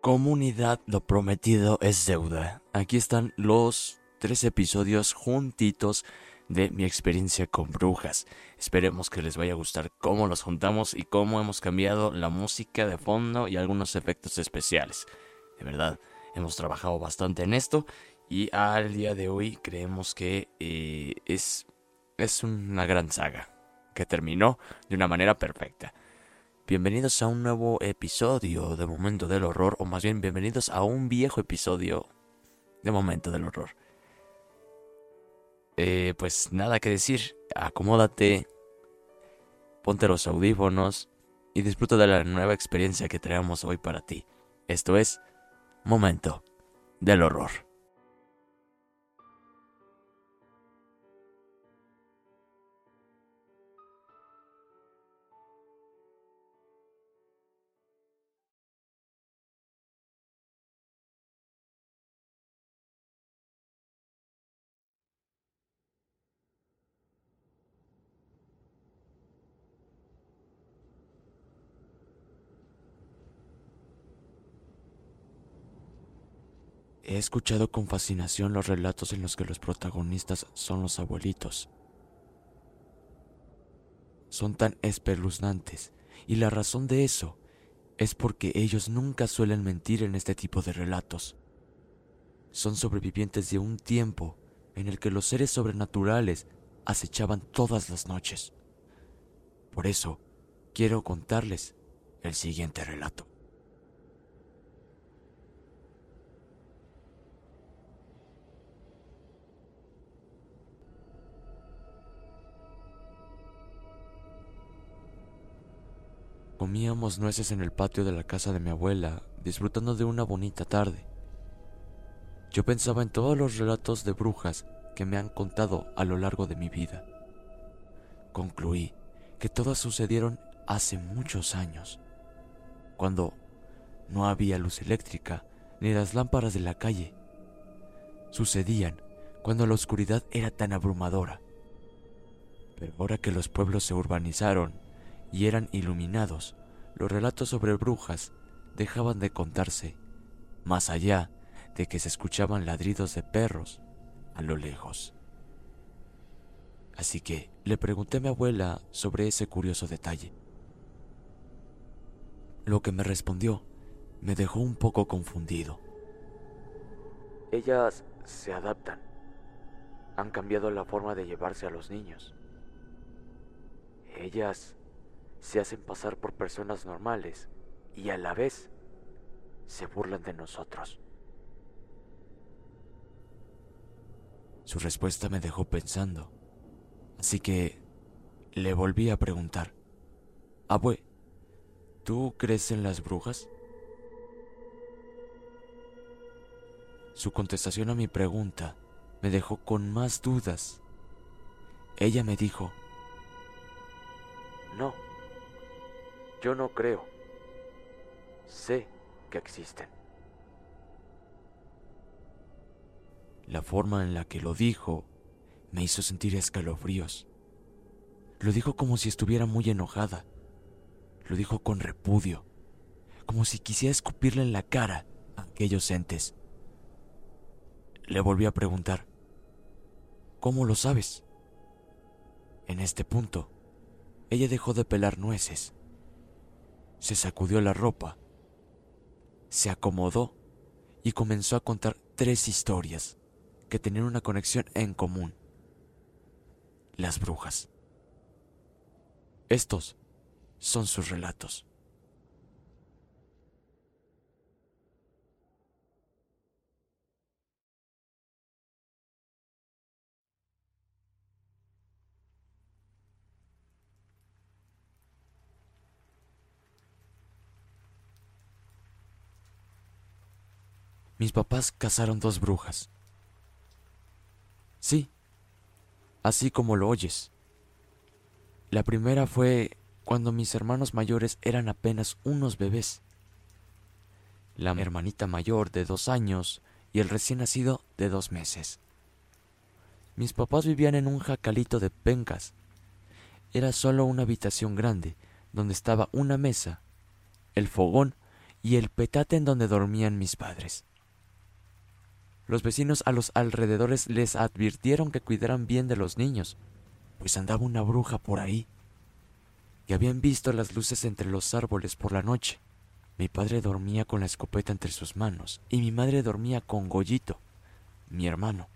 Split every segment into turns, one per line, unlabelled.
Comunidad, lo prometido es deuda. Aquí están los tres episodios juntitos de mi experiencia con brujas. Esperemos que les vaya a gustar cómo los juntamos y cómo hemos cambiado la música de fondo y algunos efectos especiales. De verdad, hemos trabajado bastante en esto y al día de hoy creemos que eh, es, es una gran saga que terminó de una manera perfecta. Bienvenidos a un nuevo episodio de Momento del Horror, o más bien bienvenidos a un viejo episodio de Momento del Horror. Eh, pues nada que decir, acomódate, ponte los audífonos y disfruta de la nueva experiencia que traemos hoy para ti. Esto es Momento del Horror. He escuchado con fascinación los relatos en los que los protagonistas son los abuelitos. Son tan espeluznantes, y la razón de eso es porque ellos nunca suelen mentir en este tipo de relatos. Son sobrevivientes de un tiempo en el que los seres sobrenaturales acechaban todas las noches. Por eso, quiero contarles el siguiente relato. Comíamos nueces en el patio de la casa de mi abuela, disfrutando de una bonita tarde. Yo pensaba en todos los relatos de brujas que me han contado a lo largo de mi vida. Concluí que todas sucedieron hace muchos años, cuando no había luz eléctrica ni las lámparas de la calle. Sucedían cuando la oscuridad era tan abrumadora. Pero ahora que los pueblos se urbanizaron y eran iluminados, los relatos sobre brujas dejaban de contarse, más allá de que se escuchaban ladridos de perros a lo lejos. Así que le pregunté a mi abuela sobre ese curioso detalle. Lo que me respondió me dejó un poco confundido. Ellas se adaptan. Han cambiado la forma de llevarse a los niños. Ellas se hacen pasar por personas normales y a la vez se burlan de nosotros. Su respuesta me dejó pensando, así que le volví a preguntar, Abue, ¿tú crees en las brujas? Su contestación a mi pregunta me dejó con más dudas. Ella me dijo, no yo no creo. Sé que existen. La forma en la que lo dijo me hizo sentir escalofríos. Lo dijo como si estuviera muy enojada. Lo dijo con repudio, como si quisiera escupirle en la cara a aquellos entes. Le volví a preguntar, ¿cómo lo sabes? En este punto, ella dejó de pelar nueces, se sacudió la ropa, se acomodó y comenzó a contar tres historias que tenían una conexión en común. Las brujas. Estos son sus relatos. Mis papás cazaron dos brujas. Sí, así como lo oyes. La primera fue cuando mis hermanos mayores eran apenas unos bebés. La hermanita mayor de dos años y el recién nacido de dos meses. Mis papás vivían en un jacalito de pencas. Era solo una habitación grande, donde estaba una mesa, el fogón y el petate en donde dormían mis padres. Los vecinos a los alrededores les advirtieron que cuidaran bien de los niños, pues andaba una bruja por ahí. Y habían visto las luces entre los árboles por la noche. Mi padre dormía con la escopeta entre sus manos y mi madre dormía con Goyito, mi hermano.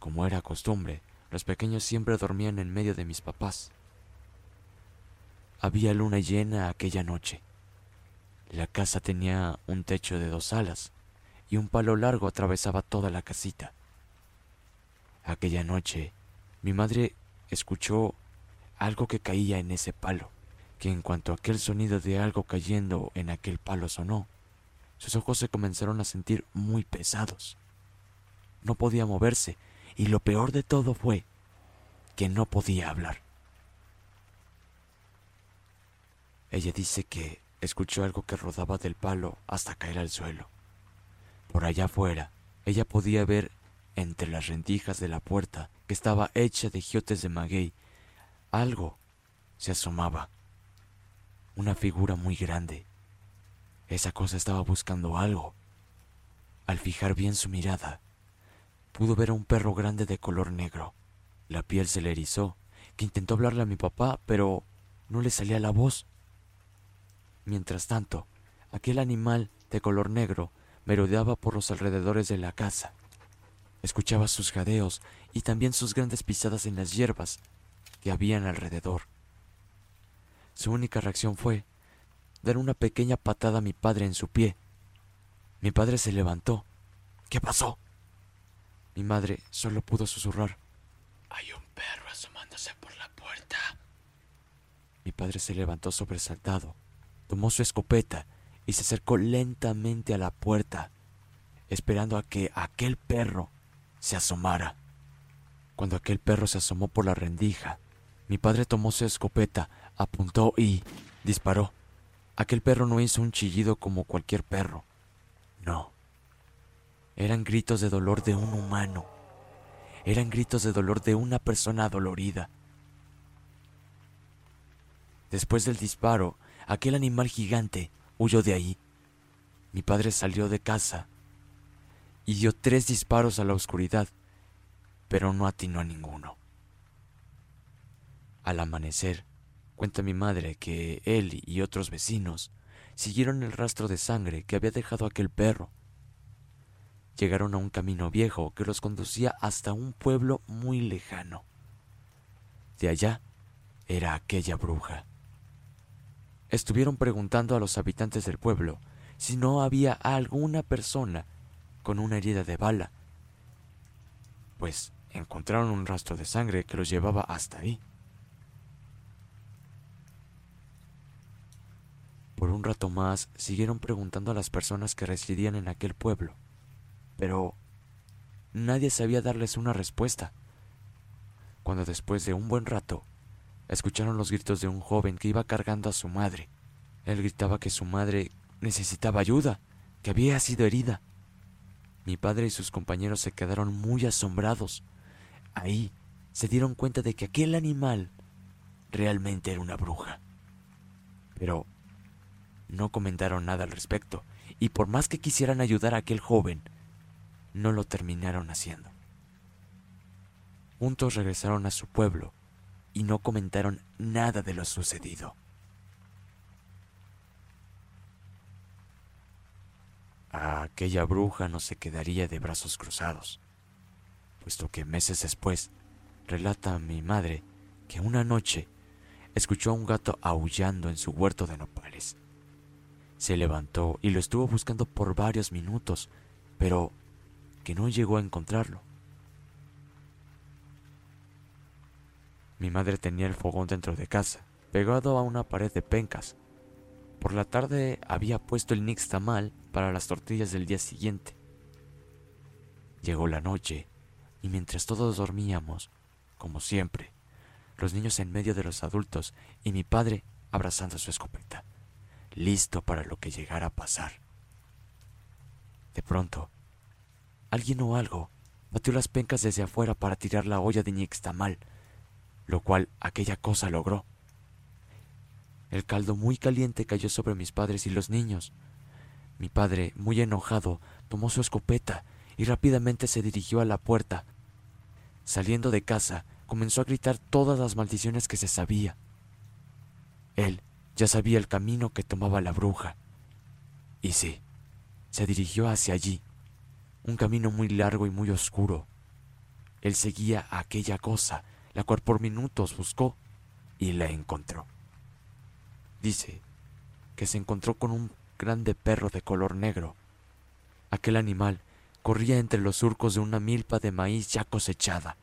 Como era costumbre, los pequeños siempre dormían en medio de mis papás. Había luna llena aquella noche. La casa tenía un techo de dos alas y un palo largo atravesaba toda la casita. Aquella noche, mi madre escuchó algo que caía en ese palo, que en cuanto aquel sonido de algo cayendo en aquel palo sonó, sus ojos se comenzaron a sentir muy pesados. No podía moverse y lo peor de todo fue que no podía hablar. Ella dice que escuchó algo que rodaba del palo hasta caer al suelo. Por allá afuera, ella podía ver entre las rendijas de la puerta, que estaba hecha de giotes de maguey, algo se asomaba. Una figura muy grande. Esa cosa estaba buscando algo. Al fijar bien su mirada, pudo ver a un perro grande de color negro. La piel se le erizó, que intentó hablarle a mi papá, pero no le salía la voz. Mientras tanto, aquel animal de color negro merodeaba por los alrededores de la casa. Escuchaba sus jadeos y también sus grandes pisadas en las hierbas que habían alrededor. Su única reacción fue dar una pequeña patada a mi padre en su pie. Mi padre se levantó. ¿Qué pasó? Mi madre solo pudo susurrar. Hay un perro asomándose por la puerta. Mi padre se levantó sobresaltado, tomó su escopeta y se acercó lentamente a la puerta, esperando a que aquel perro se asomara. Cuando aquel perro se asomó por la rendija, mi padre tomó su escopeta, apuntó y disparó. Aquel perro no hizo un chillido como cualquier perro. No. Eran gritos de dolor de un humano. Eran gritos de dolor de una persona dolorida. Después del disparo, aquel animal gigante huyó de ahí. Mi padre salió de casa y dio tres disparos a la oscuridad, pero no atinó a ninguno. Al amanecer, cuenta mi madre que él y otros vecinos siguieron el rastro de sangre que había dejado aquel perro. Llegaron a un camino viejo que los conducía hasta un pueblo muy lejano. De allá era aquella bruja. Estuvieron preguntando a los habitantes del pueblo si no había alguna persona con una herida de bala, pues encontraron un rastro de sangre que los llevaba hasta ahí. Por un rato más siguieron preguntando a las personas que residían en aquel pueblo, pero nadie sabía darles una respuesta. Cuando después de un buen rato escucharon los gritos de un joven que iba cargando a su madre. Él gritaba que su madre necesitaba ayuda, que había sido herida. Mi padre y sus compañeros se quedaron muy asombrados. Ahí se dieron cuenta de que aquel animal realmente era una bruja. Pero no comentaron nada al respecto, y por más que quisieran ayudar a aquel joven, no lo terminaron haciendo. Juntos regresaron a su pueblo y no comentaron nada de lo sucedido. A aquella bruja no se quedaría de brazos cruzados, puesto que meses después relata a mi madre que una noche escuchó a un gato aullando en su huerto de nopales. Se levantó y lo estuvo buscando por varios minutos, pero que no llegó a encontrarlo. Mi madre tenía el fogón dentro de casa, pegado a una pared de pencas. Por la tarde había puesto el nixtamal para las tortillas del día siguiente. Llegó la noche y mientras todos dormíamos, como siempre, los niños en medio de los adultos y mi padre abrazando su escopeta, listo para lo que llegara a pasar. De pronto, alguien o algo batió las pencas desde afuera para tirar la olla de nixtamal lo cual aquella cosa logró. El caldo muy caliente cayó sobre mis padres y los niños. Mi padre, muy enojado, tomó su escopeta y rápidamente se dirigió a la puerta. Saliendo de casa, comenzó a gritar todas las maldiciones que se sabía. Él ya sabía el camino que tomaba la bruja. Y sí, se dirigió hacia allí, un camino muy largo y muy oscuro. Él seguía a aquella cosa la cual por minutos buscó y la encontró. Dice que se encontró con un grande perro de color negro. Aquel animal corría entre los surcos de una milpa de maíz ya cosechada.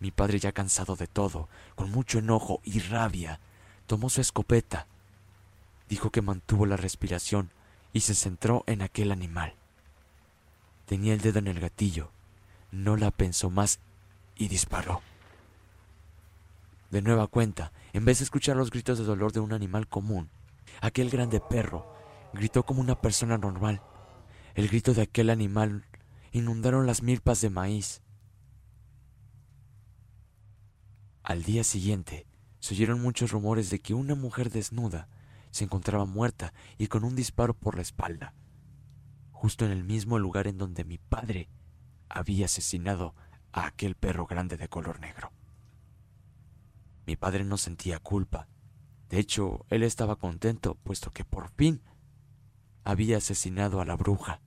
Mi padre, ya cansado de todo, con mucho enojo y rabia, tomó su escopeta. Dijo que mantuvo la respiración y se centró en aquel animal. Tenía el dedo en el gatillo, no la pensó más y disparó. De nueva cuenta, en vez de escuchar los gritos de dolor de un animal común, aquel grande perro gritó como una persona normal. El grito de aquel animal inundaron las milpas de maíz. Al día siguiente, se oyeron muchos rumores de que una mujer desnuda se encontraba muerta y con un disparo por la espalda, justo en el mismo lugar en donde mi padre había asesinado a aquel perro grande de color negro. Mi padre no sentía culpa. De hecho, él estaba contento, puesto que por fin había asesinado a la bruja.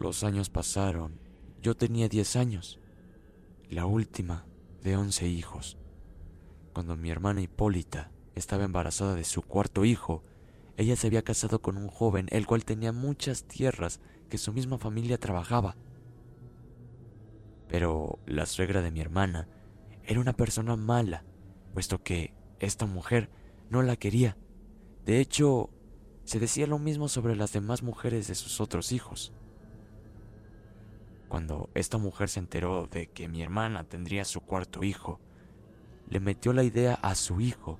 Los años pasaron. Yo tenía 10 años, la última de 11 hijos. Cuando mi hermana Hipólita estaba embarazada de su cuarto hijo, ella se había casado con un joven, el cual tenía muchas tierras que su misma familia trabajaba. Pero la suegra de mi hermana era una persona mala, puesto que esta mujer no la quería. De hecho, se decía lo mismo sobre las demás mujeres de sus otros hijos. Cuando esta mujer se enteró de que mi hermana tendría su cuarto hijo, le metió la idea a su hijo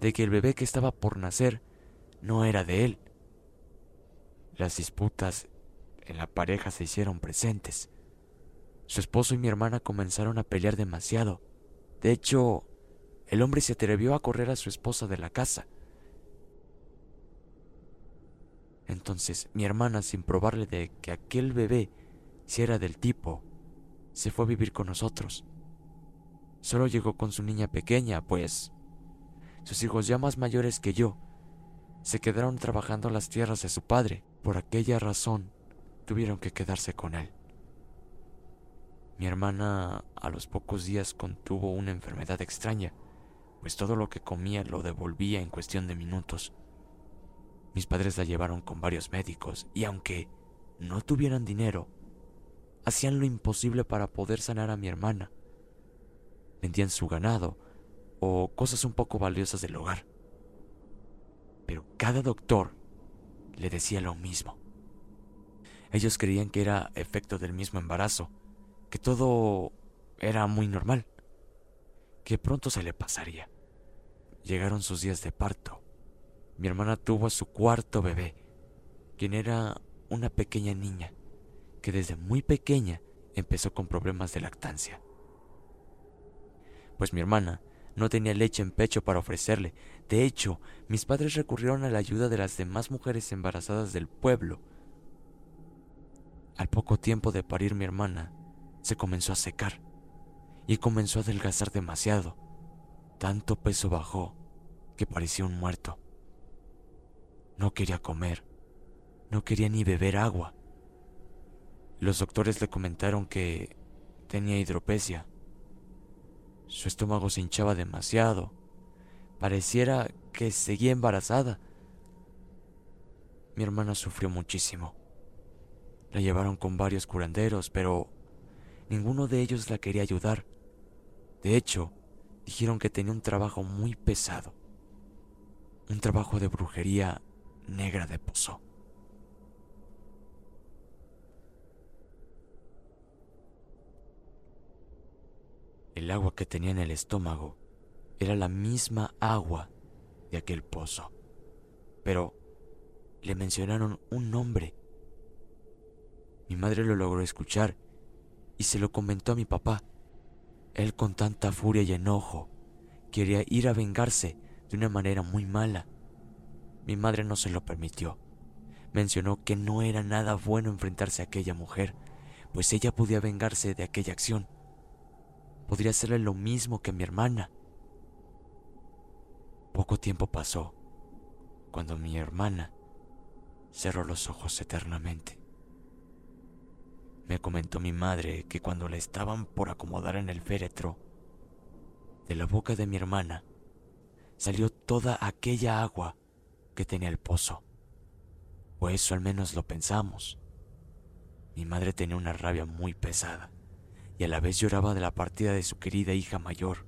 de que el bebé que estaba por nacer no era de él. Las disputas en la pareja se hicieron presentes. Su esposo y mi hermana comenzaron a pelear demasiado. De hecho, el hombre se atrevió a correr a su esposa de la casa. Entonces mi hermana, sin probarle de que aquel bebé si era del tipo se fue a vivir con nosotros. Solo llegó con su niña pequeña, pues sus hijos ya más mayores que yo se quedaron trabajando las tierras de su padre. Por aquella razón tuvieron que quedarse con él. Mi hermana a los pocos días contuvo una enfermedad extraña, pues todo lo que comía lo devolvía en cuestión de minutos. Mis padres la llevaron con varios médicos y aunque no tuvieran dinero, hacían lo imposible para poder sanar a mi hermana. Vendían su ganado o cosas un poco valiosas del hogar. Pero cada doctor le decía lo mismo. Ellos creían que era efecto del mismo embarazo, que todo era muy normal, que pronto se le pasaría. Llegaron sus días de parto. Mi hermana tuvo a su cuarto bebé, quien era una pequeña niña, que desde muy pequeña empezó con problemas de lactancia. Pues mi hermana no tenía leche en pecho para ofrecerle. De hecho, mis padres recurrieron a la ayuda de las demás mujeres embarazadas del pueblo. Al poco tiempo de parir mi hermana, se comenzó a secar y comenzó a adelgazar demasiado. Tanto peso bajó que parecía un muerto. No quería comer, no quería ni beber agua. Los doctores le comentaron que tenía hidropesia. Su estómago se hinchaba demasiado. Pareciera que seguía embarazada. Mi hermana sufrió muchísimo. La llevaron con varios curanderos, pero Ninguno de ellos la quería ayudar. De hecho, dijeron que tenía un trabajo muy pesado. Un trabajo de brujería negra de pozo. Agua que tenía en el estómago era la misma agua de aquel pozo. Pero le mencionaron un nombre. Mi madre lo logró escuchar y se lo comentó a mi papá. Él con tanta furia y enojo quería ir a vengarse de una manera muy mala. Mi madre no se lo permitió. Mencionó que no era nada bueno enfrentarse a aquella mujer, pues ella podía vengarse de aquella acción. Podría hacerle lo mismo que a mi hermana. Poco tiempo pasó cuando mi hermana cerró los ojos eternamente. Me comentó mi madre que cuando la estaban por acomodar en el féretro, de la boca de mi hermana salió toda aquella agua que tenía el pozo. O eso al menos lo pensamos. Mi madre tenía una rabia muy pesada y a la vez lloraba de la partida de su querida hija mayor.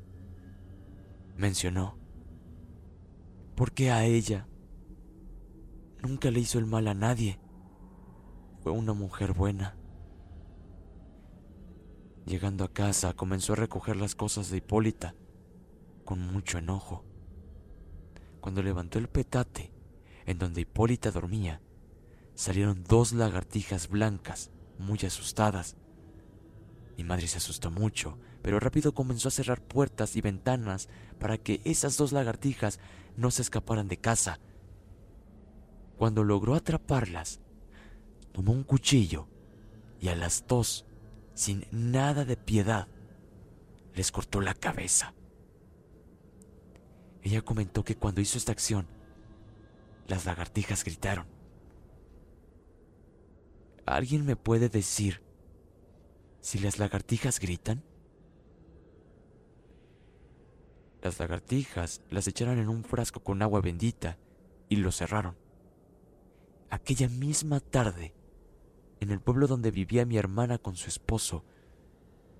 Mencionó, ¿por qué a ella? Nunca le hizo el mal a nadie. Fue una mujer buena. Llegando a casa, comenzó a recoger las cosas de Hipólita con mucho enojo. Cuando levantó el petate en donde Hipólita dormía, salieron dos lagartijas blancas, muy asustadas. Mi madre se asustó mucho, pero rápido comenzó a cerrar puertas y ventanas para que esas dos lagartijas no se escaparan de casa. Cuando logró atraparlas, tomó un cuchillo y a las dos sin nada de piedad, les cortó la cabeza. Ella comentó que cuando hizo esta acción, las lagartijas gritaron. ¿Alguien me puede decir si las lagartijas gritan? Las lagartijas las echaron en un frasco con agua bendita y lo cerraron. Aquella misma tarde, en el pueblo donde vivía mi hermana con su esposo,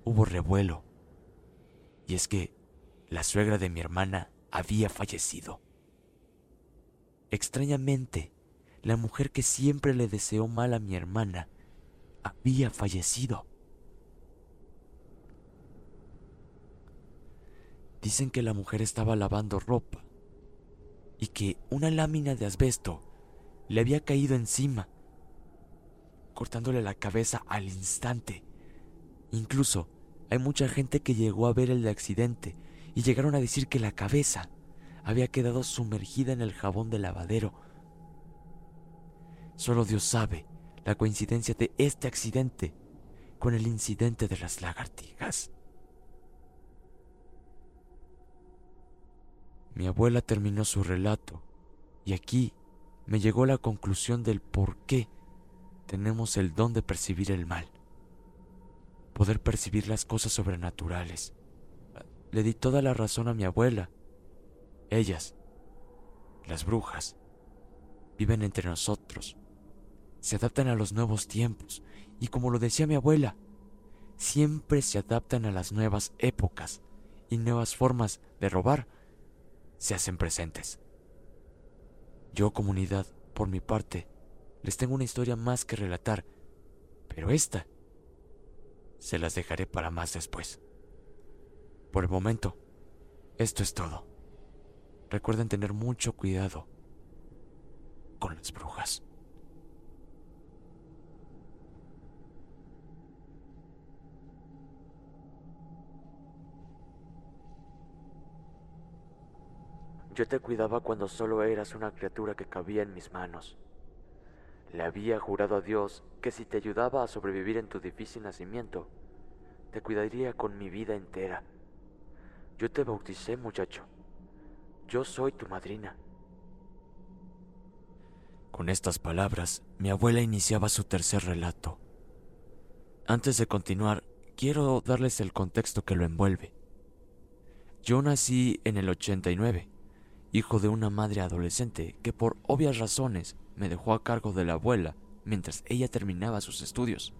hubo revuelo. Y es que la suegra de mi hermana había fallecido. Extrañamente, la mujer que siempre le deseó mal a mi hermana había fallecido. Dicen que la mujer estaba lavando ropa y que una lámina de asbesto le había caído encima cortándole la cabeza al instante. Incluso hay mucha gente que llegó a ver el accidente y llegaron a decir que la cabeza había quedado sumergida en el jabón del lavadero. Solo Dios sabe la coincidencia de este accidente con el incidente de las lagartijas. Mi abuela terminó su relato y aquí me llegó la conclusión del por qué tenemos el don de percibir el mal, poder percibir las cosas sobrenaturales. Le di toda la razón a mi abuela. Ellas, las brujas, viven entre nosotros, se adaptan a los nuevos tiempos y como lo decía mi abuela, siempre se adaptan a las nuevas épocas y nuevas formas de robar se hacen presentes. Yo, comunidad, por mi parte, les tengo una historia más que relatar, pero esta se las dejaré para más después. Por el momento, esto es todo. Recuerden tener mucho cuidado con las brujas. Yo te cuidaba cuando solo eras una criatura que cabía en mis manos. Le había jurado a Dios que si te ayudaba a sobrevivir en tu difícil nacimiento, te cuidaría con mi vida entera. Yo te bauticé, muchacho. Yo soy tu madrina. Con estas palabras, mi abuela iniciaba su tercer relato. Antes de continuar, quiero darles el contexto que lo envuelve. Yo nací en el 89 hijo de una madre adolescente que por obvias razones me dejó a cargo de la abuela mientras ella terminaba sus estudios.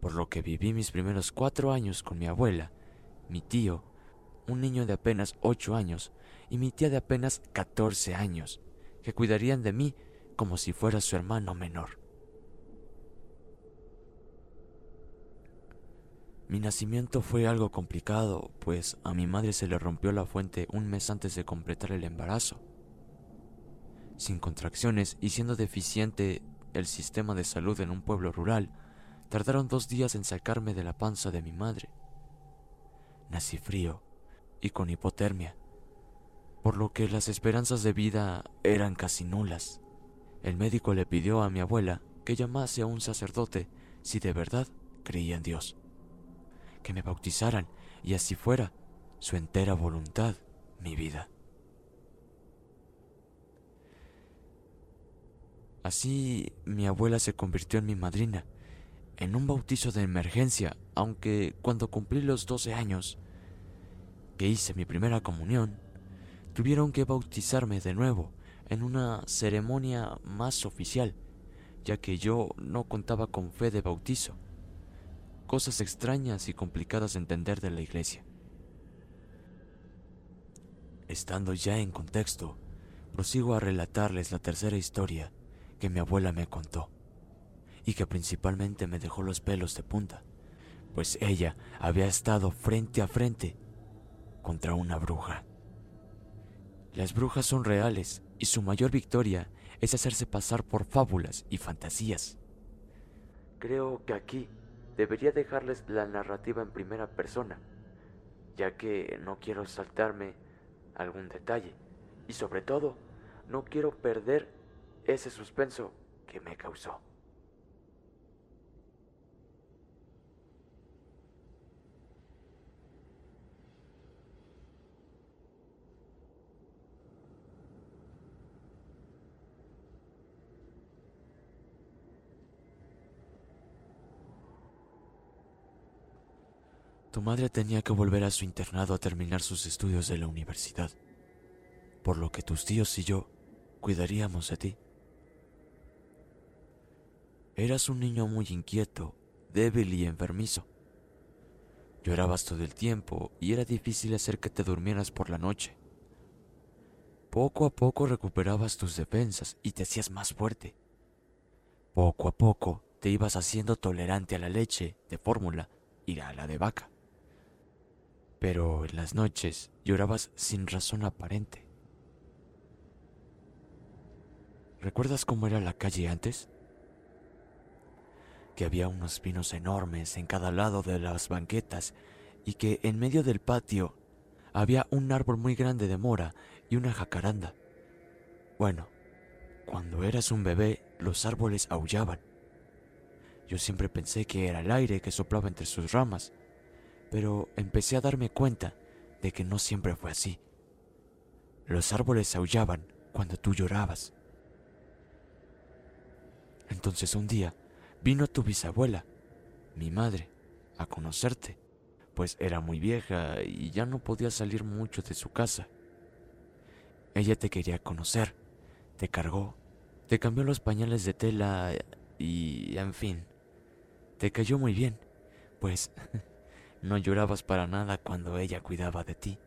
Por lo que viví mis primeros cuatro años con mi abuela, mi tío, un niño de apenas ocho años y mi tía de apenas catorce años, que cuidarían de mí como si fuera su hermano menor. Mi nacimiento fue algo complicado, pues a mi madre se le rompió la fuente un mes antes de completar el embarazo. Sin contracciones y siendo deficiente el sistema de salud en un pueblo rural, tardaron dos días en sacarme de la panza de mi madre. Nací frío y con hipotermia, por lo que las esperanzas de vida eran casi nulas. El médico le pidió a mi abuela que llamase a un sacerdote si de verdad creía en Dios que me bautizaran y así fuera su entera voluntad, mi vida. Así mi abuela se convirtió en mi madrina, en un bautizo de emergencia, aunque cuando cumplí los 12 años, que hice mi primera comunión, tuvieron que bautizarme de nuevo en una ceremonia más oficial, ya que yo no contaba con fe de bautizo cosas extrañas y complicadas de entender de la iglesia. Estando ya en contexto, prosigo a relatarles la tercera historia que mi abuela me contó y que principalmente me dejó los pelos de punta, pues ella había estado frente a frente contra una bruja. Las brujas son reales y su mayor victoria es hacerse pasar por fábulas y fantasías. Creo que aquí debería dejarles la narrativa en primera persona, ya que no quiero saltarme algún detalle y sobre todo no quiero perder ese suspenso que me causó. Tu madre tenía que volver a su internado a terminar sus estudios de la universidad, por lo que tus tíos y yo cuidaríamos de ti. Eras un niño muy inquieto, débil y enfermizo. Llorabas todo el tiempo y era difícil hacer que te durmieras por la noche. Poco a poco recuperabas tus defensas y te hacías más fuerte. Poco a poco te ibas haciendo tolerante a la leche de fórmula y a la de vaca pero en las noches llorabas sin razón aparente. ¿Recuerdas cómo era la calle antes? Que había unos pinos enormes en cada lado de las banquetas y que en medio del patio había un árbol muy grande de mora y una jacaranda. Bueno, cuando eras un bebé los árboles aullaban. Yo siempre pensé que era el aire que soplaba entre sus ramas, pero empecé a darme cuenta de que no siempre fue así. Los árboles aullaban cuando tú llorabas. Entonces un día vino tu bisabuela, mi madre, a conocerte, pues era muy vieja y ya no podía salir mucho de su casa. Ella te quería conocer, te cargó, te cambió los pañales de tela y, en fin, te cayó muy bien, pues no llorabas para nada cuando ella cuidaba de ti.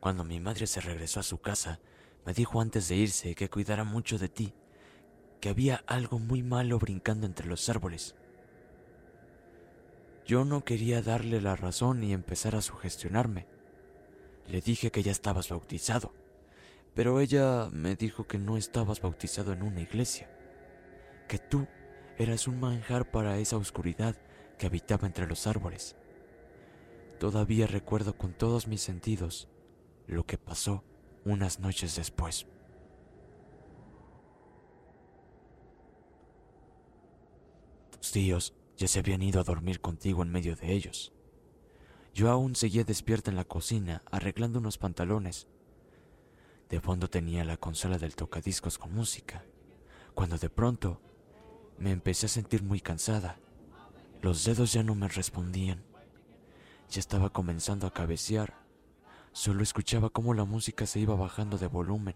Cuando mi madre se regresó a su casa, me dijo antes de irse que cuidara mucho de ti, que había algo muy malo brincando entre los árboles. Yo no quería darle la razón y empezar a sugestionarme. Le dije que ya estabas bautizado, pero ella me dijo que no estabas bautizado en una iglesia, que tú eras un manjar para esa oscuridad habitaba entre los árboles. Todavía recuerdo con todos mis sentidos lo que pasó unas noches después. Tus tíos ya se habían ido a dormir contigo en medio de ellos. Yo aún seguía despierta en la cocina arreglando unos pantalones. De fondo tenía la consola del tocadiscos con música, cuando de pronto me empecé a sentir muy cansada. Los dedos ya no me respondían. Ya estaba comenzando a cabecear. Solo escuchaba cómo la música se iba bajando de volumen.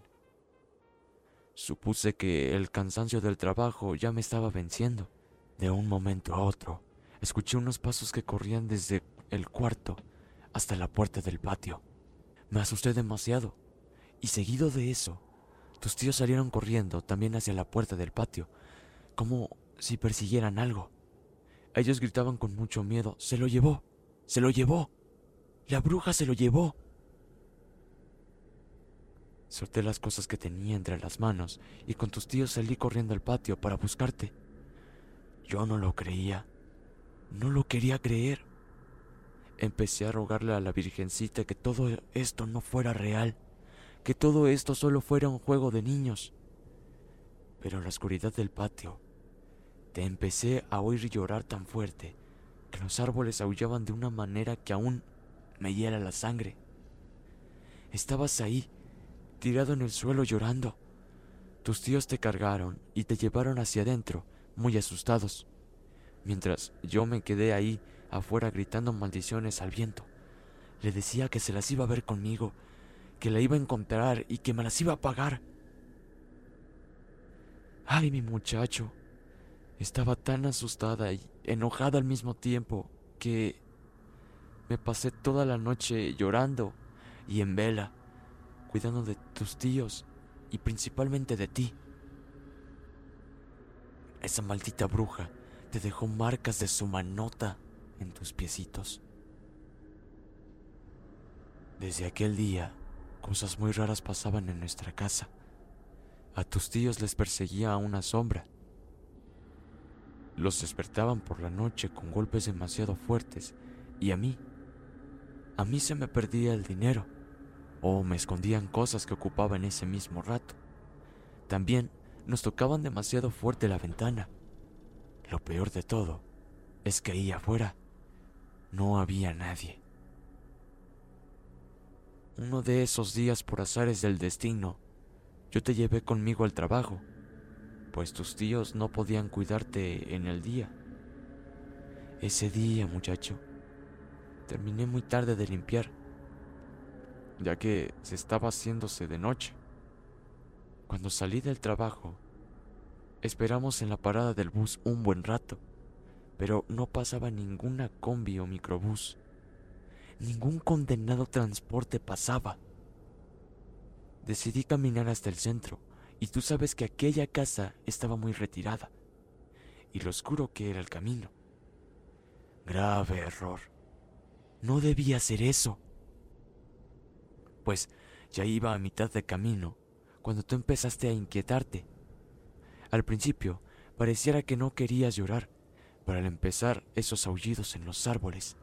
Supuse que el cansancio del trabajo ya me estaba venciendo. De un momento a otro, escuché unos pasos que corrían desde el cuarto hasta la puerta del patio. Me asusté demasiado y seguido de eso, tus tíos salieron corriendo también hacia la puerta del patio, como si persiguieran algo. Ellos gritaban con mucho miedo, se lo llevó, se lo llevó, la bruja se lo llevó. Solté las cosas que tenía entre las manos y con tus tíos salí corriendo al patio para buscarte. Yo no lo creía, no lo quería creer. Empecé a rogarle a la Virgencita que todo esto no fuera real, que todo esto solo fuera un juego de niños. Pero en la oscuridad del patio, empecé a oír llorar tan fuerte que los árboles aullaban de una manera que aún me hiela la sangre. Estabas ahí, tirado en el suelo llorando. Tus tíos te cargaron y te llevaron hacia adentro, muy asustados, mientras yo me quedé ahí afuera gritando maldiciones al viento. Le decía que se las iba a ver conmigo, que la iba a encontrar y que me las iba a pagar. Ay, mi muchacho. Estaba tan asustada y enojada al mismo tiempo que me pasé toda la noche llorando y en vela, cuidando de tus tíos y principalmente de ti. Esa maldita bruja te dejó marcas de su manota en tus piecitos. Desde aquel día, cosas muy raras pasaban en nuestra casa. A tus tíos les perseguía una sombra. Los despertaban por la noche con golpes demasiado fuertes y a mí, a mí se me perdía el dinero o me escondían cosas que ocupaba en ese mismo rato. También nos tocaban demasiado fuerte la ventana. Lo peor de todo es que ahí afuera no había nadie. Uno de esos días por azares del destino, yo te llevé conmigo al trabajo, pues tus tíos no podían cuidarte en el día. Ese día, muchacho, terminé muy tarde de limpiar, ya que se estaba haciéndose de noche. Cuando salí del trabajo, esperamos en la parada del bus un buen rato pero no pasaba ninguna combi o microbús. Ningún condenado transporte pasaba. Decidí caminar hasta el centro, y tú sabes que aquella casa estaba muy retirada, y lo oscuro que era el camino. Grave error. No debía hacer eso. Pues ya iba a mitad de camino cuando tú empezaste a inquietarte. Al principio pareciera que no querías llorar, pero al empezar esos aullidos en los árboles,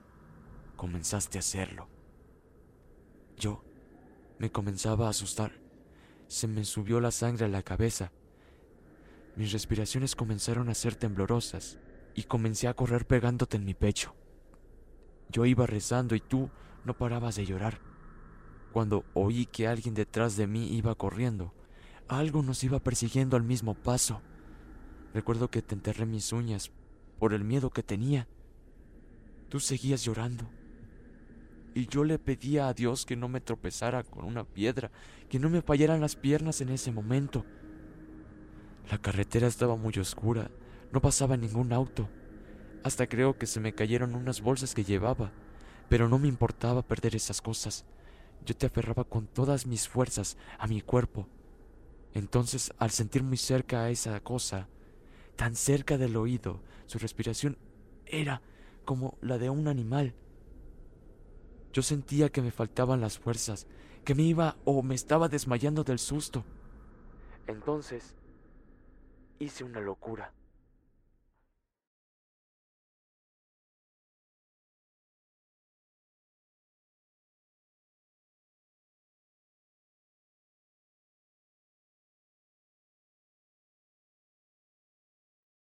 comenzaste a hacerlo. Yo me comenzaba a asustar. Se me subió la sangre a la cabeza. Mis respiraciones comenzaron a ser temblorosas y comencé a correr pegándote en mi pecho. Yo iba rezando y tú no parabas de llorar. Cuando oí que alguien detrás de mí iba corriendo, algo nos iba persiguiendo al mismo paso. Recuerdo que te enterré mis uñas por el miedo que tenía. Tú seguías llorando. Y yo le pedía a Dios que no me tropezara con una piedra, que no me fallaran las piernas en ese momento. La carretera estaba muy oscura, no pasaba ningún auto. Hasta creo que se me cayeron unas bolsas que llevaba, pero no me importaba perder esas cosas. Yo te aferraba con todas mis fuerzas a mi cuerpo. Entonces, al sentir muy cerca a esa cosa, tan cerca del oído, su respiración era como la de un animal. Yo sentía que me faltaban las fuerzas, que me iba o me estaba desmayando del susto. Entonces, hice una locura.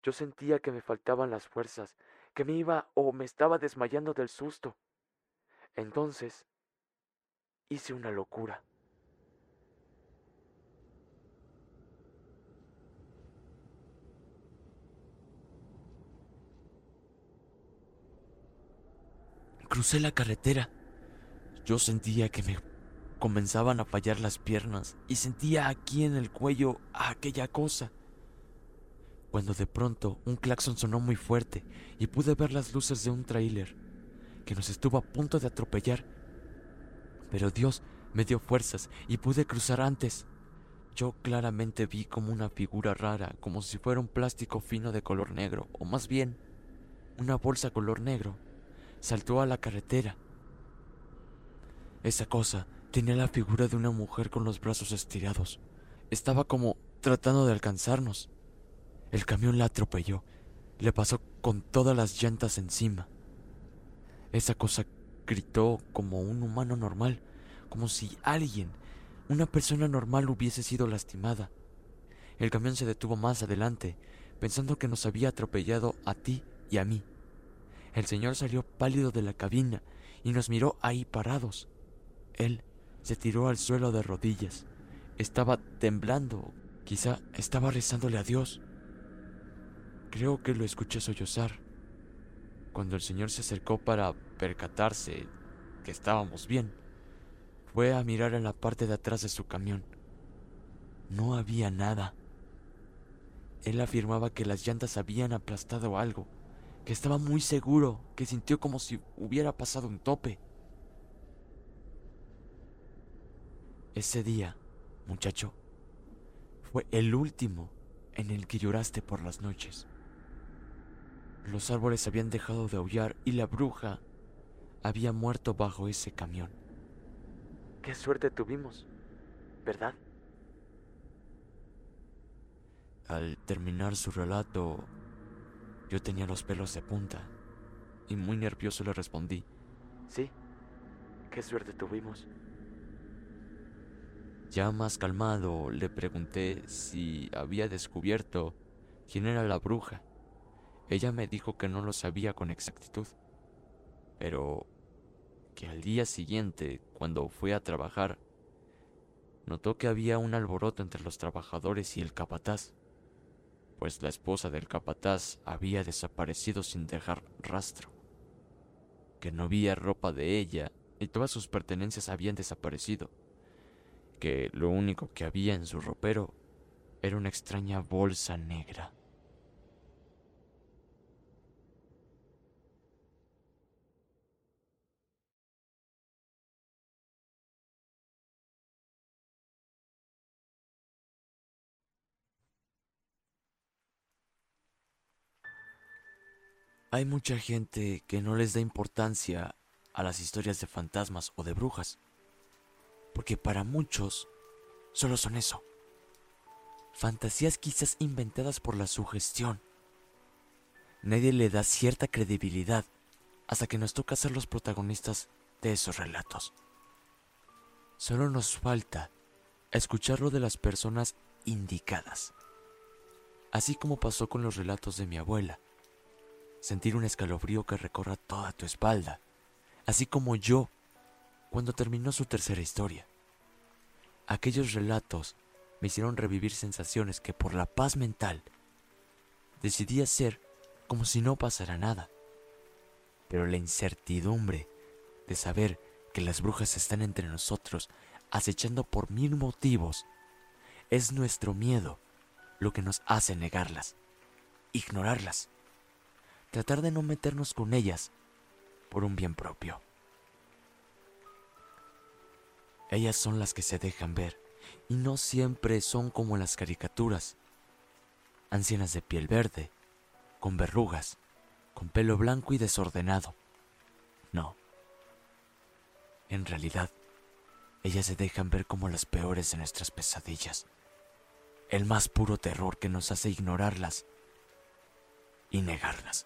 Yo sentía que me faltaban las fuerzas, que me iba o me estaba desmayando del susto. Entonces, hice una locura. Crucé la carretera. Yo sentía que me comenzaban a fallar las piernas y sentía aquí en el cuello aquella cosa cuando de pronto un claxon sonó muy fuerte y pude ver las luces de un tráiler que nos estuvo a punto de atropellar. Pero Dios me dio fuerzas y pude cruzar antes. Yo claramente vi como una figura rara, como si fuera un plástico fino de color negro, o más bien, una bolsa color negro, saltó a la carretera. Esa cosa tenía la figura de una mujer con los brazos estirados. Estaba como tratando de alcanzarnos. El camión la atropelló. Le pasó con todas las llantas encima. Esa cosa gritó como un humano normal, como si alguien, una persona normal, hubiese sido lastimada. El camión se detuvo más adelante, pensando que nos había atropellado a ti y a mí. El señor salió pálido de la cabina y nos miró ahí parados. Él se tiró al suelo de rodillas. Estaba temblando, quizá estaba rezándole a Dios. Creo que lo escuché sollozar. Cuando el señor se acercó para percatarse que estábamos bien, fue a mirar en la parte de atrás de su camión. No había nada. Él afirmaba que las llantas habían aplastado algo, que estaba muy seguro, que sintió como si hubiera pasado un tope. Ese día, muchacho, fue el último en el que lloraste por las noches. Los árboles habían dejado de aullar y la bruja había muerto bajo ese camión. Qué suerte tuvimos, ¿verdad? Al terminar su relato, yo tenía los pelos de punta y muy nervioso le respondí, sí, qué suerte tuvimos. Ya más calmado, le pregunté si había descubierto quién era la bruja. Ella me dijo que no lo sabía con exactitud, pero que al día siguiente, cuando fue a trabajar, notó que había un alboroto entre los trabajadores y el capataz, pues la esposa del capataz había desaparecido sin dejar rastro, que no había ropa de ella y todas sus pertenencias habían desaparecido, que lo único que había en su ropero era una extraña bolsa negra. Hay mucha gente que no les da importancia a las historias de fantasmas o de brujas, porque para muchos solo son eso. Fantasías quizás inventadas por la sugestión. Nadie le da cierta credibilidad hasta que nos toca ser los protagonistas de esos relatos. Solo nos falta escucharlo de las personas indicadas. Así como pasó con los relatos de mi abuela. Sentir un escalofrío que recorra toda tu espalda, así como yo cuando terminó su tercera historia. Aquellos relatos me hicieron revivir sensaciones que por la paz mental decidí hacer como si no pasara nada. Pero la incertidumbre de saber que las brujas están entre nosotros acechando por mil motivos es nuestro miedo lo que nos hace negarlas, ignorarlas, tratar de no meternos con ellas por un bien propio. Ellas son las que se dejan ver y no siempre son como las caricaturas. Ancianas de piel verde, con verrugas, con pelo blanco y desordenado. No. En realidad, ellas se dejan ver como las peores de nuestras pesadillas. El más puro terror que nos hace ignorarlas y negarlas.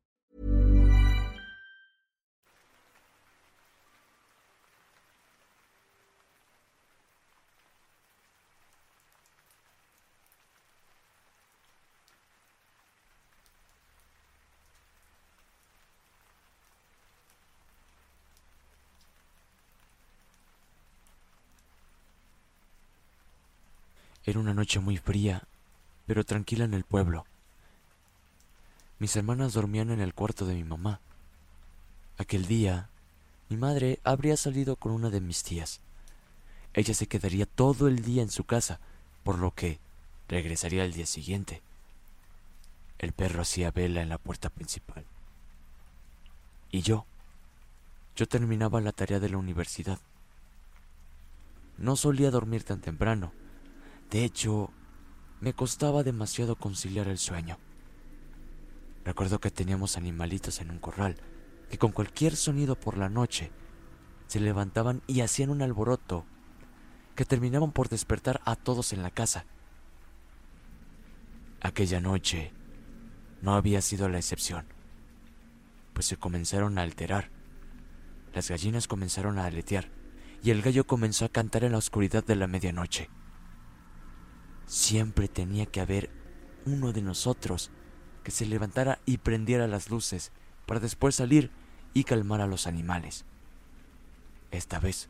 Era una noche muy fría, pero tranquila en el pueblo. Mis hermanas dormían en el cuarto de mi mamá. Aquel día, mi madre habría salido con una de mis tías. Ella se quedaría todo el día en su casa, por lo que regresaría al día siguiente. El perro hacía vela en la puerta principal. Y yo, yo terminaba la tarea de la universidad. No solía dormir tan temprano. De hecho, me costaba demasiado conciliar el sueño. Recuerdo que teníamos animalitos en un corral que con cualquier sonido por la noche se levantaban y hacían un alboroto que terminaban por despertar a todos en la casa. Aquella noche no había sido la excepción, pues se comenzaron a alterar. Las gallinas comenzaron a aletear y el gallo comenzó a cantar en la oscuridad de la medianoche. Siempre tenía que haber uno de nosotros que se levantara y prendiera las luces para después salir y calmar a los animales. Esta vez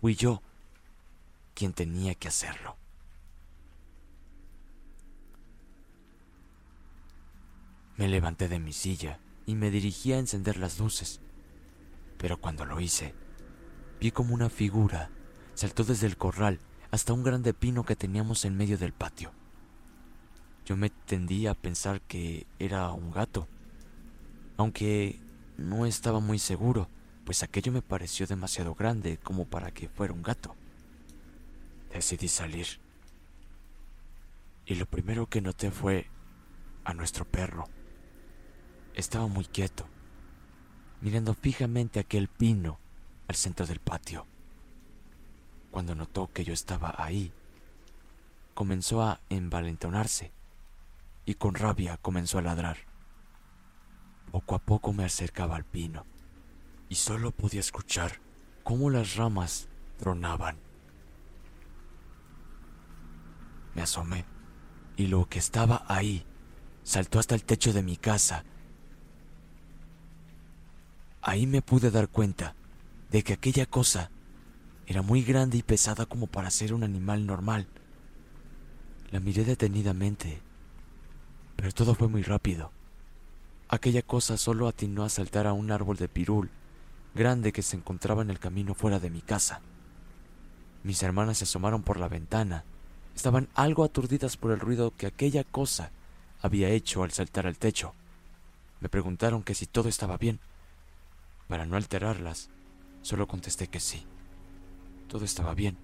fui yo quien tenía que hacerlo. Me levanté de mi silla y me dirigí a encender las luces, pero cuando lo hice, vi como una figura saltó desde el corral hasta un grande pino que teníamos en medio del patio. Yo me tendía a pensar que era un gato, aunque no estaba muy seguro, pues aquello me pareció demasiado grande como para que fuera un gato. Decidí salir. Y lo primero que noté fue a nuestro perro. Estaba muy quieto, mirando fijamente aquel pino al centro del patio. Cuando notó que yo estaba ahí, comenzó a envalentonarse y con rabia comenzó a ladrar. Poco a poco me acercaba al pino y solo podía escuchar cómo las ramas tronaban. Me asomé y lo que estaba ahí saltó hasta el techo de mi casa. Ahí me pude dar cuenta de que aquella cosa era muy grande y pesada como para ser un animal normal. La miré detenidamente, pero todo fue muy rápido. Aquella cosa solo atinó a saltar a un árbol de pirul grande que se encontraba en el camino fuera de mi casa. Mis hermanas se asomaron por la ventana. Estaban algo aturdidas por el ruido que aquella cosa había hecho al saltar al techo. Me preguntaron que si todo estaba bien. Para no alterarlas, solo contesté que sí. Todo estaba bien.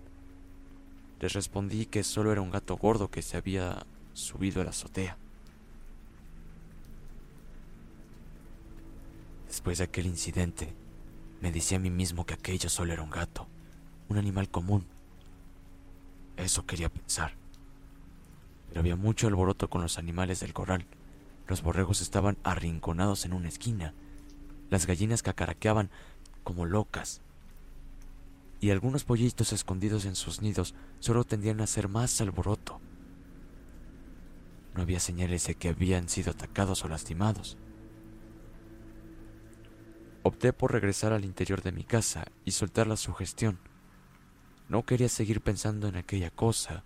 Les respondí que solo era un gato gordo que se había subido a la azotea. Después de aquel incidente, me decía a mí mismo que aquello solo era un gato, un animal común. Eso quería pensar. Pero había mucho alboroto con los animales del corral. Los borregos estaban arrinconados en una esquina. Las gallinas cacaraqueaban como locas. Y algunos pollitos escondidos en sus nidos solo tendían a hacer más alboroto. No había señales de que habían sido atacados o lastimados. Opté por regresar al interior de mi casa y soltar la sugestión. No quería seguir pensando en aquella cosa,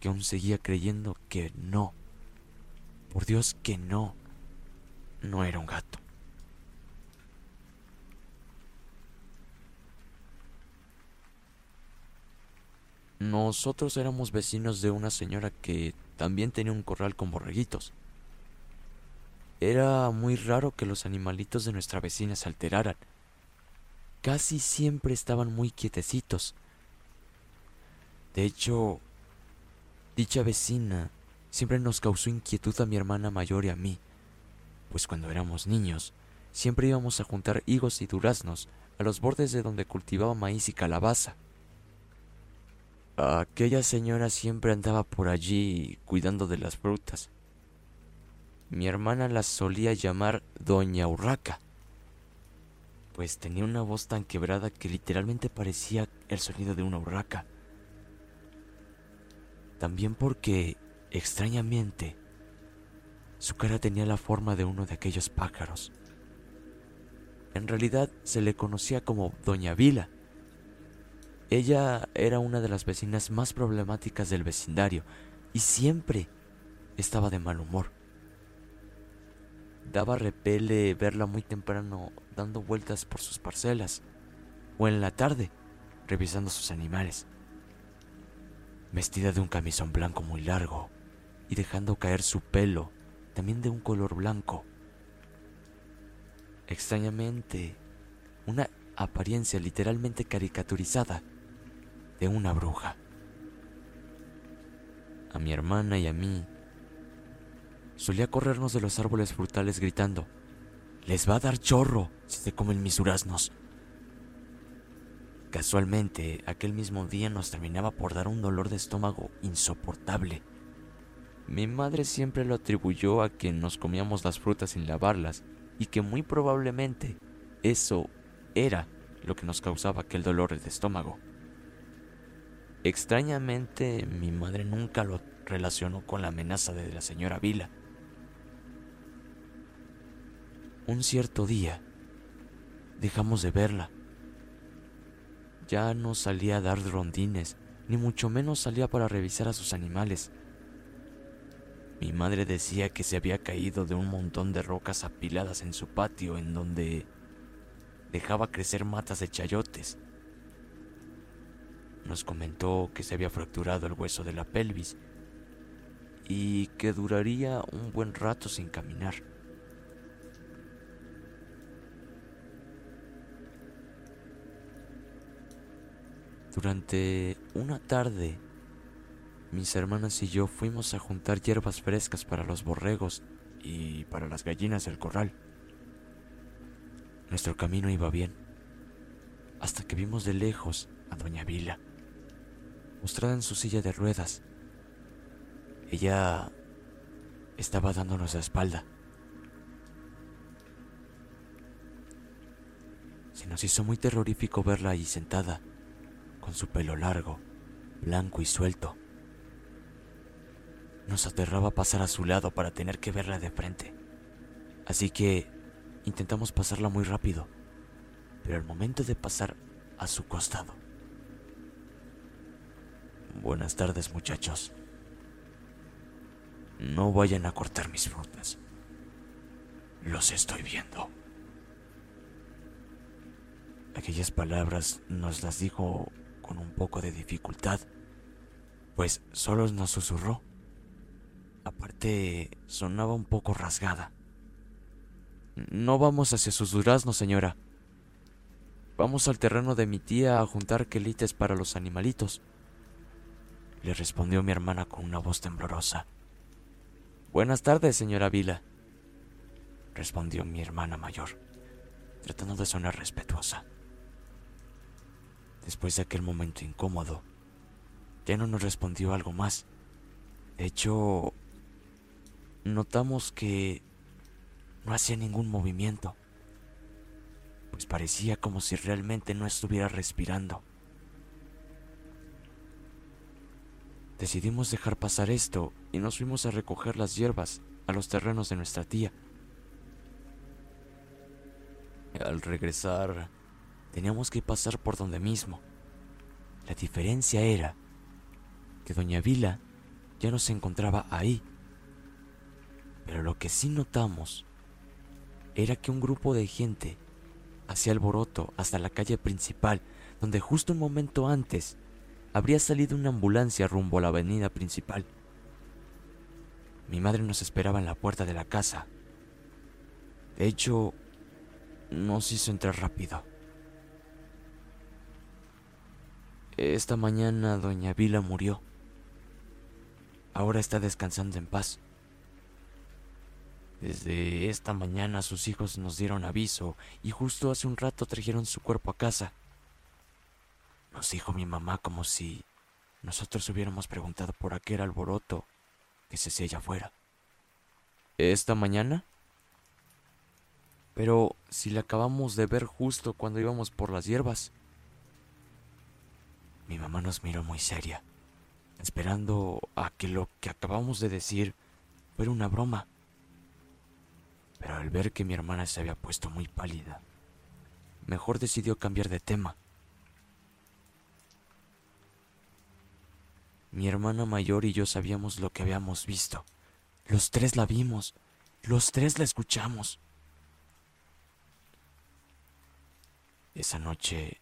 que aún seguía creyendo que no. Por Dios que no. No era un gato. Nosotros éramos vecinos de una señora que también tenía un corral con borreguitos. Era muy raro que los animalitos de nuestra vecina se alteraran. Casi siempre estaban muy quietecitos. De hecho, dicha vecina siempre nos causó inquietud a mi hermana mayor y a mí, pues cuando éramos niños siempre íbamos a juntar higos y duraznos a los bordes de donde cultivaba maíz y calabaza. Aquella señora siempre andaba por allí cuidando de las frutas mi hermana la solía llamar Doña Urraca, pues tenía una voz tan quebrada que literalmente parecía el sonido de una urraca. También porque, extrañamente, su cara tenía la forma de uno de aquellos pájaros. En realidad se le conocía como Doña Vila. Ella era una de las vecinas más problemáticas del vecindario y siempre estaba de mal humor. Daba repele verla muy temprano dando vueltas por sus parcelas o en la tarde revisando sus animales. Vestida de un camisón blanco muy largo y dejando caer su pelo también de un color blanco. Extrañamente, una apariencia literalmente caricaturizada de una bruja. A mi hermana y a mí solía corrernos de los árboles frutales gritando, les va a dar chorro si se comen mis duraznos. Casualmente, aquel mismo día nos terminaba por dar un dolor de estómago insoportable. Mi madre siempre lo atribuyó a que nos comíamos las frutas sin lavarlas y que muy probablemente eso era lo que nos causaba aquel dolor de estómago. Extrañamente, mi madre nunca lo relacionó con la amenaza de la señora Vila. Un cierto día dejamos de verla. Ya no salía a dar rondines, ni mucho menos salía para revisar a sus animales. Mi madre decía que se había caído de un montón de rocas apiladas en su patio en donde dejaba crecer matas de chayotes. Nos comentó que se había fracturado el hueso de la pelvis y que duraría un buen rato sin caminar. Durante una tarde mis hermanas y yo fuimos a juntar hierbas frescas para los borregos y para las gallinas del corral. Nuestro camino iba bien, hasta que vimos de lejos a Doña Vila, mostrada en su silla de ruedas. Ella estaba dándonos la espalda. Se nos hizo muy terrorífico verla ahí sentada, con su pelo largo, blanco y suelto. Nos aterraba pasar a su lado para tener que verla de frente. Así que intentamos pasarla muy rápido, pero al momento de pasar a su costado. Buenas tardes muchachos. No vayan a cortar mis frutas. Los estoy viendo. Aquellas palabras nos las dijo con un poco de dificultad, pues solo nos susurró. Aparte, sonaba un poco rasgada. No vamos hacia sus duraznos, señora. Vamos al terreno de mi tía a juntar quelites para los animalitos. Le respondió mi hermana con una voz temblorosa. Buenas tardes, señora Vila, respondió mi hermana mayor, tratando de sonar respetuosa. Después de aquel momento incómodo, ya no nos respondió algo más. De hecho, notamos que no hacía ningún movimiento, pues parecía como si realmente no estuviera respirando. Decidimos dejar pasar esto y nos fuimos a recoger las hierbas a los terrenos de nuestra tía. Al regresar, teníamos que pasar por donde mismo. La diferencia era que doña Vila ya no se encontraba ahí. Pero lo que sí notamos era que un grupo de gente hacía alboroto hasta la calle principal, donde justo un momento antes habría salido una ambulancia rumbo a la avenida principal. Mi madre nos esperaba en la puerta de la casa. De hecho, nos hizo entrar rápido. Esta mañana doña Vila murió. Ahora está descansando en paz. Desde esta mañana sus hijos nos dieron aviso y justo hace un rato trajeron su cuerpo a casa. Nos dijo mi mamá como si nosotros hubiéramos preguntado por aquel alboroto que se hacía allá afuera. ¿Esta mañana? Pero si la acabamos de ver justo cuando íbamos por las hierbas. Mi mamá nos miró muy seria, esperando a que lo que acabamos de decir fuera una broma. Pero al ver que mi hermana se había puesto muy pálida, mejor decidió cambiar de tema. Mi hermana mayor y yo sabíamos lo que habíamos visto. Los tres la vimos. Los tres la escuchamos. Esa noche,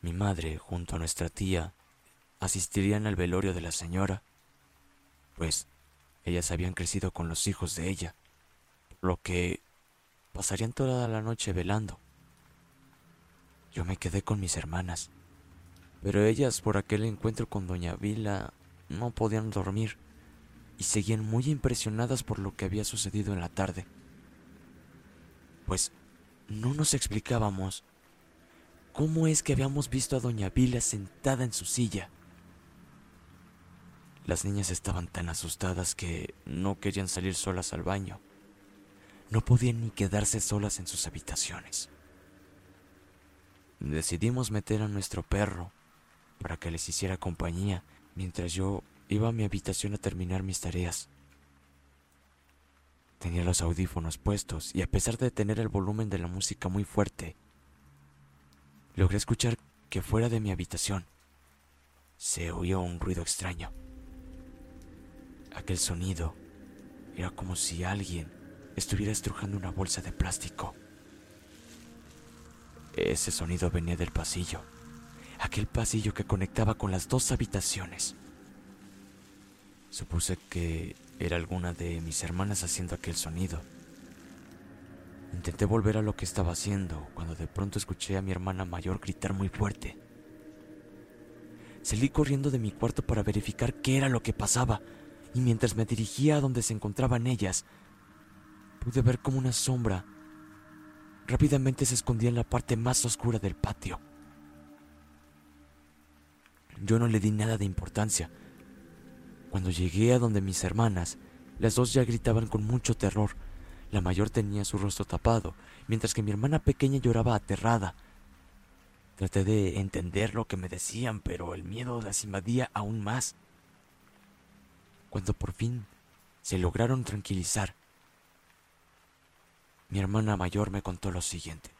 mi madre, junto a nuestra tía, asistirían al velorio de la señora, pues ellas habían crecido con los hijos de ella, lo que pasarían toda la noche velando. Yo me quedé con mis hermanas pero ellas por aquel encuentro con doña Vila no podían dormir y seguían muy impresionadas por lo que había sucedido en la tarde. Pues no nos explicábamos cómo es que habíamos visto a doña Vila sentada en su silla. Las niñas estaban tan asustadas que no querían salir solas al baño. No podían ni quedarse solas en sus habitaciones. Decidimos meter a nuestro perro para que les hiciera compañía mientras yo iba a mi habitación a terminar mis tareas. Tenía los audífonos puestos y a pesar de tener el volumen de la música muy fuerte, logré escuchar que fuera de mi habitación se oía un ruido extraño. Aquel sonido era como si alguien estuviera estrujando una bolsa de plástico. Ese sonido venía del pasillo aquel pasillo que conectaba con las dos habitaciones. Supuse que era alguna de mis hermanas haciendo aquel sonido. Intenté volver a lo que estaba haciendo cuando de pronto escuché a mi hermana mayor gritar muy fuerte. Salí corriendo de mi cuarto para verificar qué era lo que pasaba, y mientras me dirigía a donde se encontraban ellas, pude ver como una sombra rápidamente se escondía en la parte más oscura del patio. Yo no le di nada de importancia. Cuando llegué a donde mis hermanas, las dos ya gritaban con mucho terror. La mayor tenía su rostro tapado, mientras que mi hermana pequeña lloraba aterrada. Traté de entender lo que me decían, pero el miedo las invadía aún más. Cuando por fin se lograron tranquilizar, mi hermana mayor me contó lo siguiente.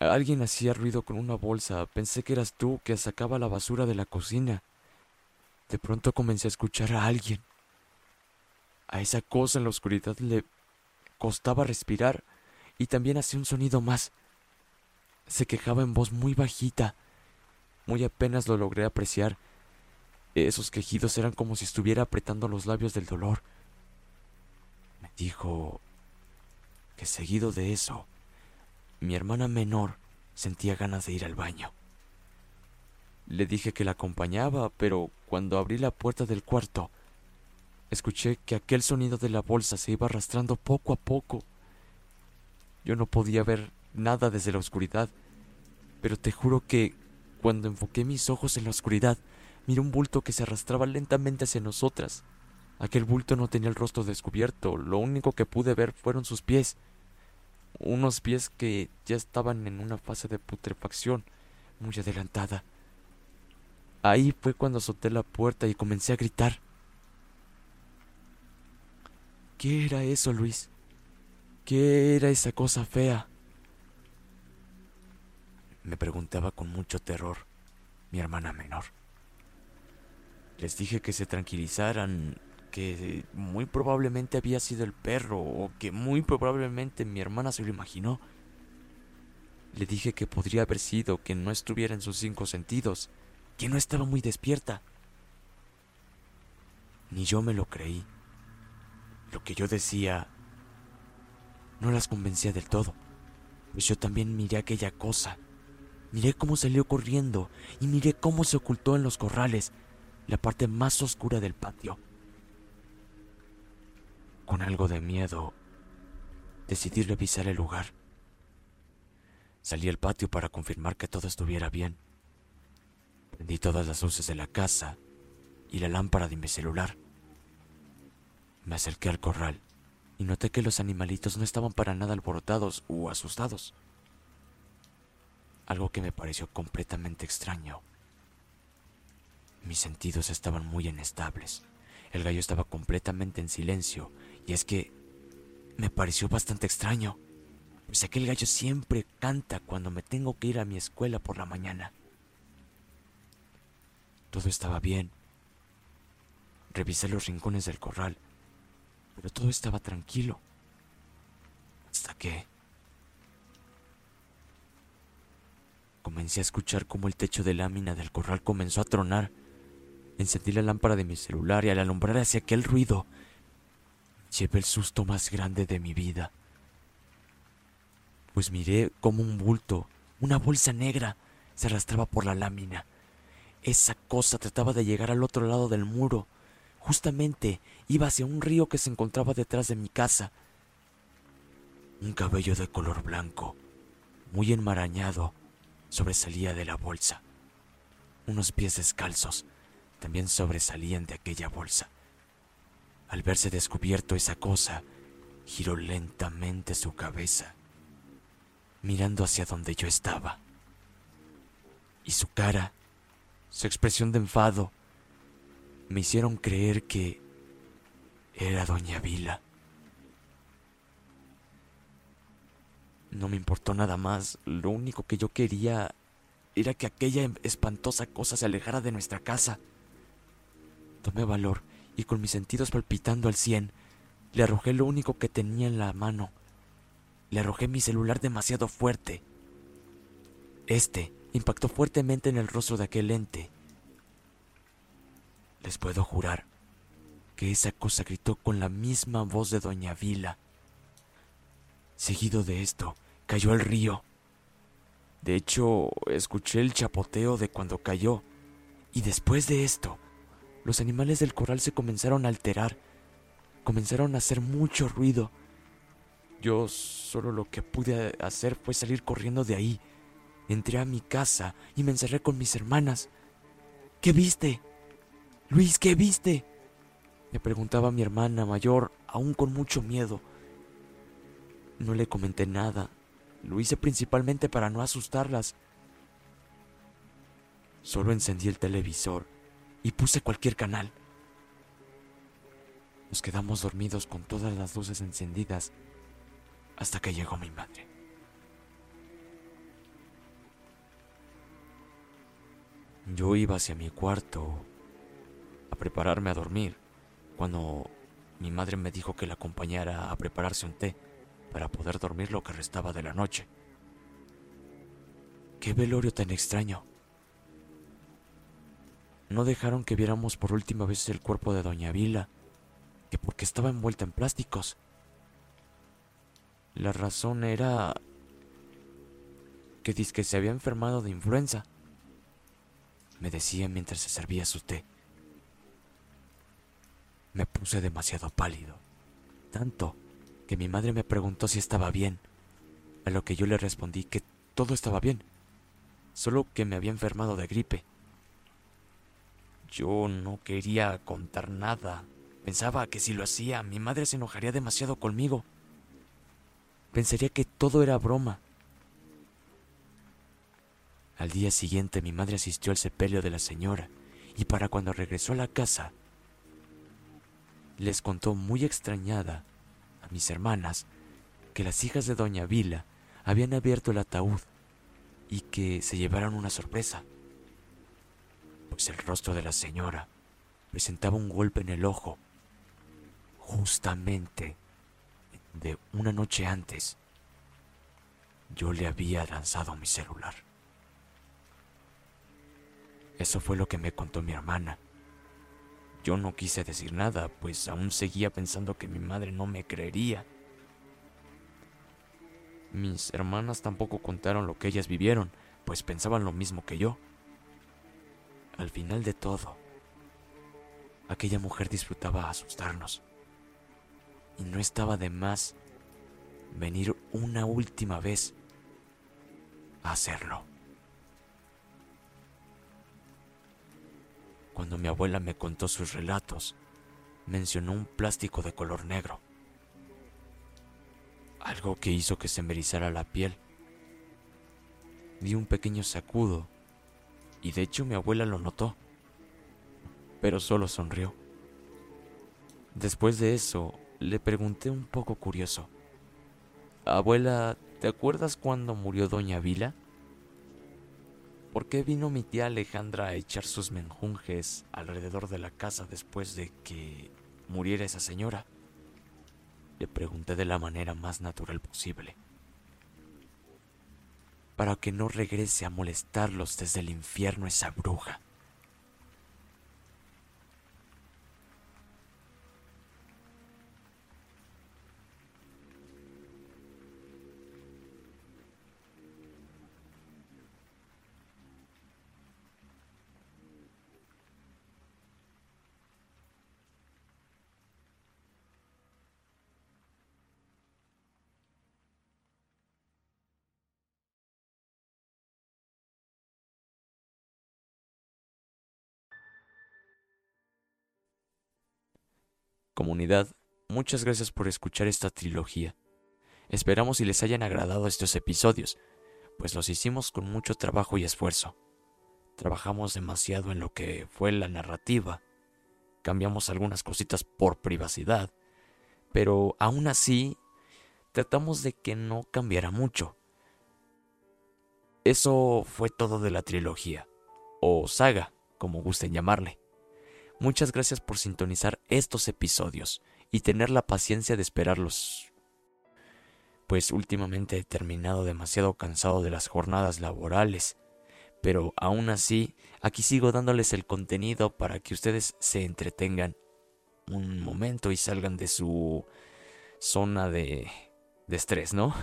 Alguien hacía ruido con una bolsa. Pensé que eras tú que sacaba la basura de la cocina. De pronto comencé a escuchar a alguien. A esa cosa en la oscuridad le costaba respirar y también hacía un sonido más. Se quejaba en voz muy bajita. Muy apenas lo logré apreciar. Esos quejidos eran como si estuviera apretando los labios del dolor. Me dijo que seguido de eso, mi hermana menor sentía ganas de ir al baño. Le dije que la acompañaba, pero cuando abrí la puerta del cuarto, escuché que aquel sonido de la bolsa se iba arrastrando poco a poco. Yo no podía ver nada desde la oscuridad, pero te juro que cuando enfoqué mis ojos en la oscuridad, miré un bulto que se arrastraba lentamente hacia nosotras. Aquel bulto no tenía el rostro descubierto, lo único que pude ver fueron sus pies unos pies que ya estaban en una fase de putrefacción muy adelantada. Ahí fue cuando solté la puerta y comencé a gritar. ¿Qué era eso, Luis? ¿Qué era esa cosa fea? Me preguntaba con mucho terror mi hermana menor. Les dije que se tranquilizaran que muy probablemente había sido el perro o que muy probablemente mi hermana se lo imaginó. Le dije que podría haber sido que no estuviera en sus cinco sentidos, que no estaba muy despierta. Ni yo me lo creí. Lo que yo decía no las convencía del todo, pues yo también miré aquella cosa. Miré cómo salió corriendo y miré cómo se ocultó en los corrales, la parte más oscura del patio. Con algo de miedo, decidí revisar el lugar. Salí al patio para confirmar que todo estuviera bien. Prendí todas las luces de la casa y la lámpara de mi celular. Me acerqué al corral y noté que los animalitos no estaban para nada alborotados o asustados. Algo que me pareció completamente extraño. Mis sentidos estaban muy inestables. El gallo estaba completamente en silencio y es que me pareció bastante extraño, pues aquel gallo siempre canta cuando me tengo que ir a mi escuela por la mañana. Todo estaba bien. Revisé los rincones del corral, pero todo estaba tranquilo. Hasta que comencé a escuchar cómo el techo de lámina del corral comenzó a tronar. Encendí la lámpara de mi celular y al alumbrar hacia aquel ruido, llevé el susto más grande de mi vida. Pues miré como un bulto, una bolsa negra, se arrastraba por la lámina. Esa cosa trataba de llegar al otro lado del muro. Justamente iba hacia un río que se encontraba detrás de mi casa. Un cabello de color blanco, muy enmarañado, sobresalía de la bolsa. Unos pies descalzos también sobresalían de aquella bolsa. Al verse descubierto esa cosa, giró lentamente su cabeza, mirando hacia donde yo estaba. Y su cara, su expresión de enfado, me hicieron creer que era doña Vila. No me importó nada más, lo único que yo quería era que aquella espantosa cosa se alejara de nuestra casa. Tomé valor y con mis sentidos palpitando al cien, le arrojé lo único que tenía en la mano. Le arrojé mi celular demasiado fuerte. Este impactó fuertemente en el rostro de aquel ente. Les puedo jurar que esa cosa gritó con la misma voz de Doña Vila. Seguido de esto, cayó al río. De hecho, escuché el chapoteo de cuando cayó Y después de esto, los animales del corral se comenzaron a alterar, comenzaron a hacer mucho ruido. Yo solo lo que pude hacer fue salir corriendo de ahí. Entré a mi casa y me encerré con mis hermanas. ¿Qué viste? Luis, ¿qué viste? Me preguntaba mi hermana mayor, aún con mucho miedo. No le comenté nada. Lo hice principalmente para no asustarlas. Solo encendí el televisor y puse cualquier canal. Nos quedamos dormidos con todas las luces encendidas hasta que llegó mi madre. Yo iba hacia mi cuarto a prepararme a dormir cuando mi madre me dijo que la acompañara a prepararse un té para poder dormir lo que restaba de la noche. ¡Qué velorio tan extraño! No dejaron que viéramos por última vez el cuerpo de Doña Vila, que porque estaba envuelta en plásticos. La razón era que que se había enfermado de influenza, me decía mientras se servía su té. Me puse demasiado pálido, tanto que mi madre me preguntó si estaba bien, a lo que yo le respondí que todo estaba bien, solo que me había enfermado de gripe. Yo no quería contar nada. Pensaba que si lo hacía, mi madre se enojaría demasiado conmigo. Pensaría que todo era broma. Al día siguiente mi madre asistió al sepelio de la señora y para cuando regresó a la casa, les contó muy extrañada a mis hermanas que las hijas de doña Vila habían abierto el ataúd y que se llevaron una sorpresa pues el rostro de la señora presentaba un golpe en el ojo, justamente de una noche antes yo le había lanzado mi celular. Eso fue lo que me contó mi hermana. Yo no quise decir nada, pues aún seguía pensando que mi madre no me creería. Mis hermanas tampoco contaron lo que ellas vivieron, pues pensaban lo mismo que yo. Al final de todo, aquella mujer disfrutaba asustarnos. Y no estaba de más venir una última vez a hacerlo. Cuando mi abuela me contó sus relatos, mencionó un plástico de color negro. Algo que hizo que se me erizara la piel. Di un pequeño sacudo y de hecho mi abuela lo notó, pero solo sonrió. Después de eso, le pregunté un poco curioso, Abuela, ¿te acuerdas cuando murió doña Vila? ¿Por qué vino mi tía Alejandra a echar sus menjunjes alrededor de la casa después de que muriera esa señora? Le pregunté de la manera más natural posible para que no regrese a molestarlos desde el infierno esa bruja. Comunidad, muchas gracias por escuchar esta trilogía. Esperamos y les hayan agradado estos episodios, pues los hicimos con mucho trabajo y esfuerzo. Trabajamos demasiado en lo que fue la narrativa, cambiamos algunas cositas por privacidad, pero aún así tratamos de que no cambiara mucho. Eso fue todo de la trilogía, o saga, como gusten llamarle. Muchas gracias por sintonizar estos episodios y tener la paciencia de esperarlos. Pues últimamente he terminado demasiado cansado de las jornadas laborales, pero aún así aquí sigo dándoles el contenido para que ustedes se entretengan un momento y salgan de su zona de, de estrés, ¿no?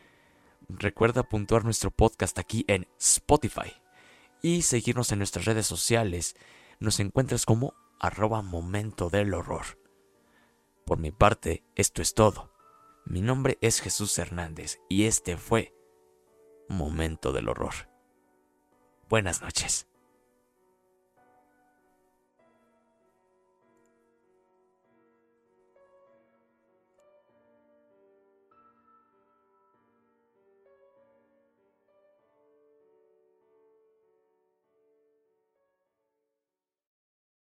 Recuerda puntuar nuestro podcast aquí en Spotify y seguirnos en nuestras redes sociales. Nos encuentras como arroba momento del horror. Por mi parte, esto es todo. Mi nombre es Jesús Hernández y este fue Momento del Horror. Buenas noches.